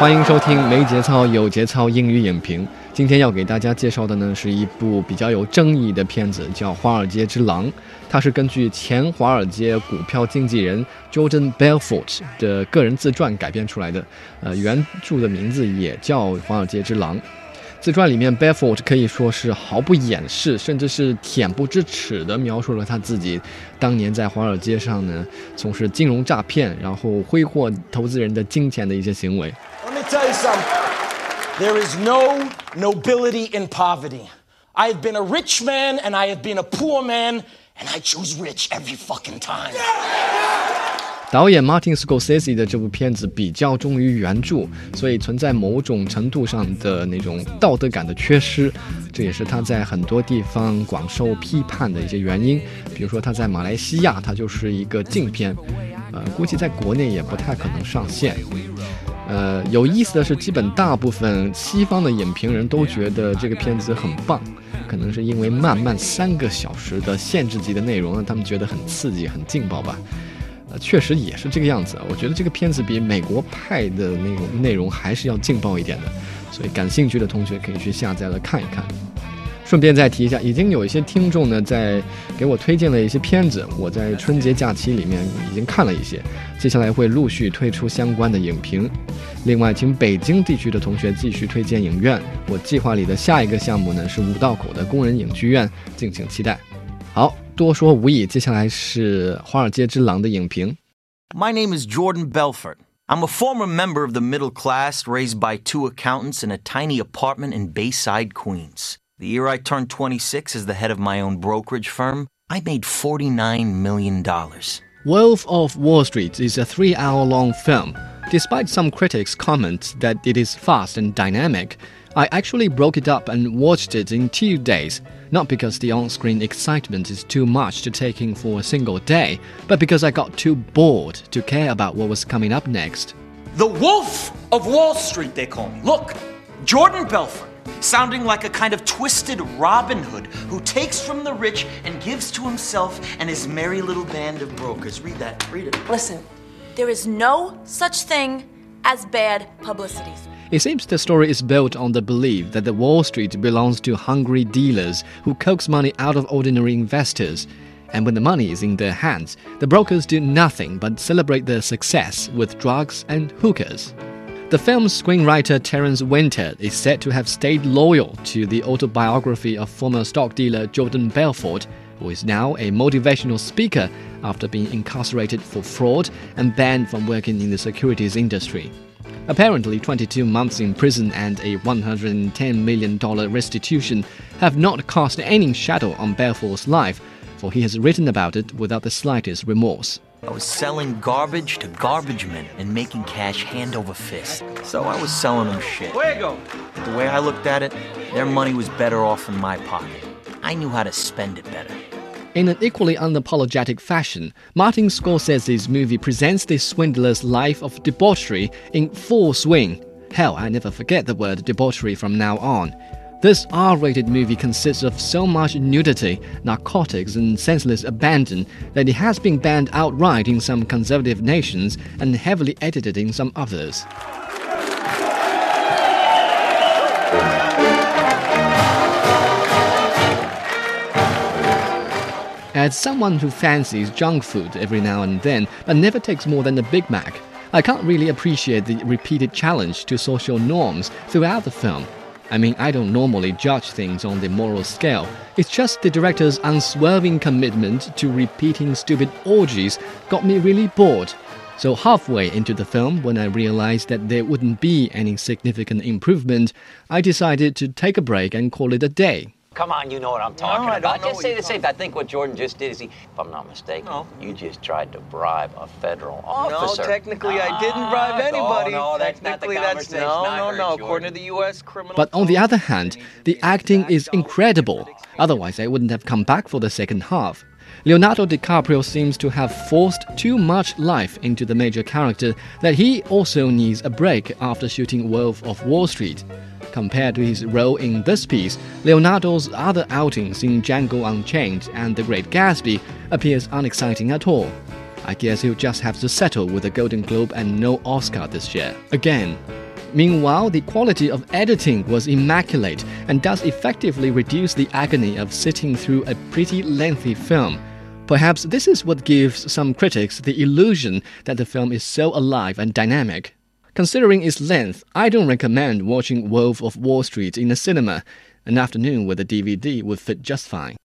欢迎收听没节操有节操英语影评。今天要给大家介绍的呢，是一部比较有争议的片子，叫《华尔街之狼》。它是根据前华尔街股票经纪人 Jordan Belfort 的个人自传改编出来的。呃，原著的名字也叫《华尔街之狼》。自传里面，Belfort 可以说是毫不掩饰，甚至是恬不知耻地描述了他自己当年在华尔街上呢从事金融诈骗，然后挥霍投资人的金钱的一些行为。Say something. There is no nobility in poverty. I have been a rich man and I have been a poor man, and I choose rich every fucking time. 导演 Martin Scorsese 的这部片子比较忠于原著，所以存在某种程度上的那种道德感的缺失，这也是他在很多地方广受批判的一些原因。比如说他在马来西亚，它就是一个禁片，呃，估计在国内也不太可能上线。呃，有意思的是，基本大部分西方的影评人都觉得这个片子很棒，可能是因为慢慢三个小时的限制级的内容让他们觉得很刺激、很劲爆吧。呃，确实也是这个样子。我觉得这个片子比美国派的那种内容还是要劲爆一点的，所以感兴趣的同学可以去下载来看一看。顺便再提一下，已经有一些听众呢在给我推荐了一些片子，我在春节假期里面已经看了一些，接下来会陆续推出相关的影评。另外，请北京地区的同学继续推荐影院，我计划里的下一个项目呢是五道口的工人影剧院，敬请期待。好多说无益，接下来是《华尔街之狼》的影评。My name is Jordan Belfort. I'm a former member of the middle class raised by two accountants in a tiny apartment in Bayside, Queens. The year I turned 26 as the head of my own brokerage firm, I made $49 million. Wolf of Wall Street is a three hour long film. Despite some critics' comments that it is fast and dynamic, I actually broke it up and watched it in two days. Not because the on screen excitement is too much to take in for a single day, but because I got too bored to care about what was coming up next. The Wolf of Wall Street, they call me. Look, Jordan Belfort, sounding like a kind of twisted Robin Hood who takes from the rich and gives to himself and his merry little band of brokers. Read that, read it. Listen, there is no such thing as bad publicity. It seems the story is built on the belief that the Wall Street belongs to hungry dealers who coax money out of ordinary investors. And when the money is in their hands, the brokers do nothing but celebrate their success with drugs and hookers. The film's screenwriter Terence Winter is said to have stayed loyal to the autobiography of former stock dealer Jordan Belfort, who is now a motivational speaker after being incarcerated for fraud and banned from working in the securities industry. Apparently, 22 months in prison and a $110 million restitution have not cast any shadow on Belfort's life, for he has written about it without the slightest remorse. I was selling garbage to garbage men and making cash hand over fist. So I was selling them shit. Fuego. The way I looked at it, their money was better off in my pocket. I knew how to spend it better. In an equally unapologetic fashion, Martin Scorsese's movie presents this swindler's life of debauchery in full swing. Hell, I never forget the word debauchery from now on. This R rated movie consists of so much nudity, narcotics, and senseless abandon that it has been banned outright in some conservative nations and heavily edited in some others. As someone who fancies junk food every now and then, but never takes more than a Big Mac, I can't really appreciate the repeated challenge to social norms throughout the film. I mean, I don't normally judge things on the moral scale. It's just the director's unswerving commitment to repeating stupid orgies got me really bored. So, halfway into the film, when I realized that there wouldn't be any significant improvement, I decided to take a break and call it a day. Come on, you know what I'm talking I don't about. know Just what say you're the same. I think what Jordan just did is he, if I'm not mistaken, No. you just tried to bribe a federal officer. No, officer. technically I didn't bribe Ah, anybody. No, no, that's not the that's conversation no, I no, heard, no. Jordan. According to the U.S. criminal. But on the other hand, the acting is incredible. Otherwise, I wouldn't have come back for the second half. Leonardo DiCaprio seems to have forced too much life into the major character that he also needs a break after shooting Wolf of Wall Street. Compared to his role in this piece, Leonardo's other outings in Django Unchained and The Great Gatsby appears unexciting at all. I guess he'll just have to settle with a Golden Globe and no Oscar this year. Again. Meanwhile, the quality of editing was immaculate and does effectively reduce the agony of sitting through a pretty lengthy film. Perhaps this is what gives some critics the illusion that the film is so alive and dynamic. Considering its length, I don't recommend watching Wolf of Wall Street in the cinema. An afternoon with a DVD would fit just fine.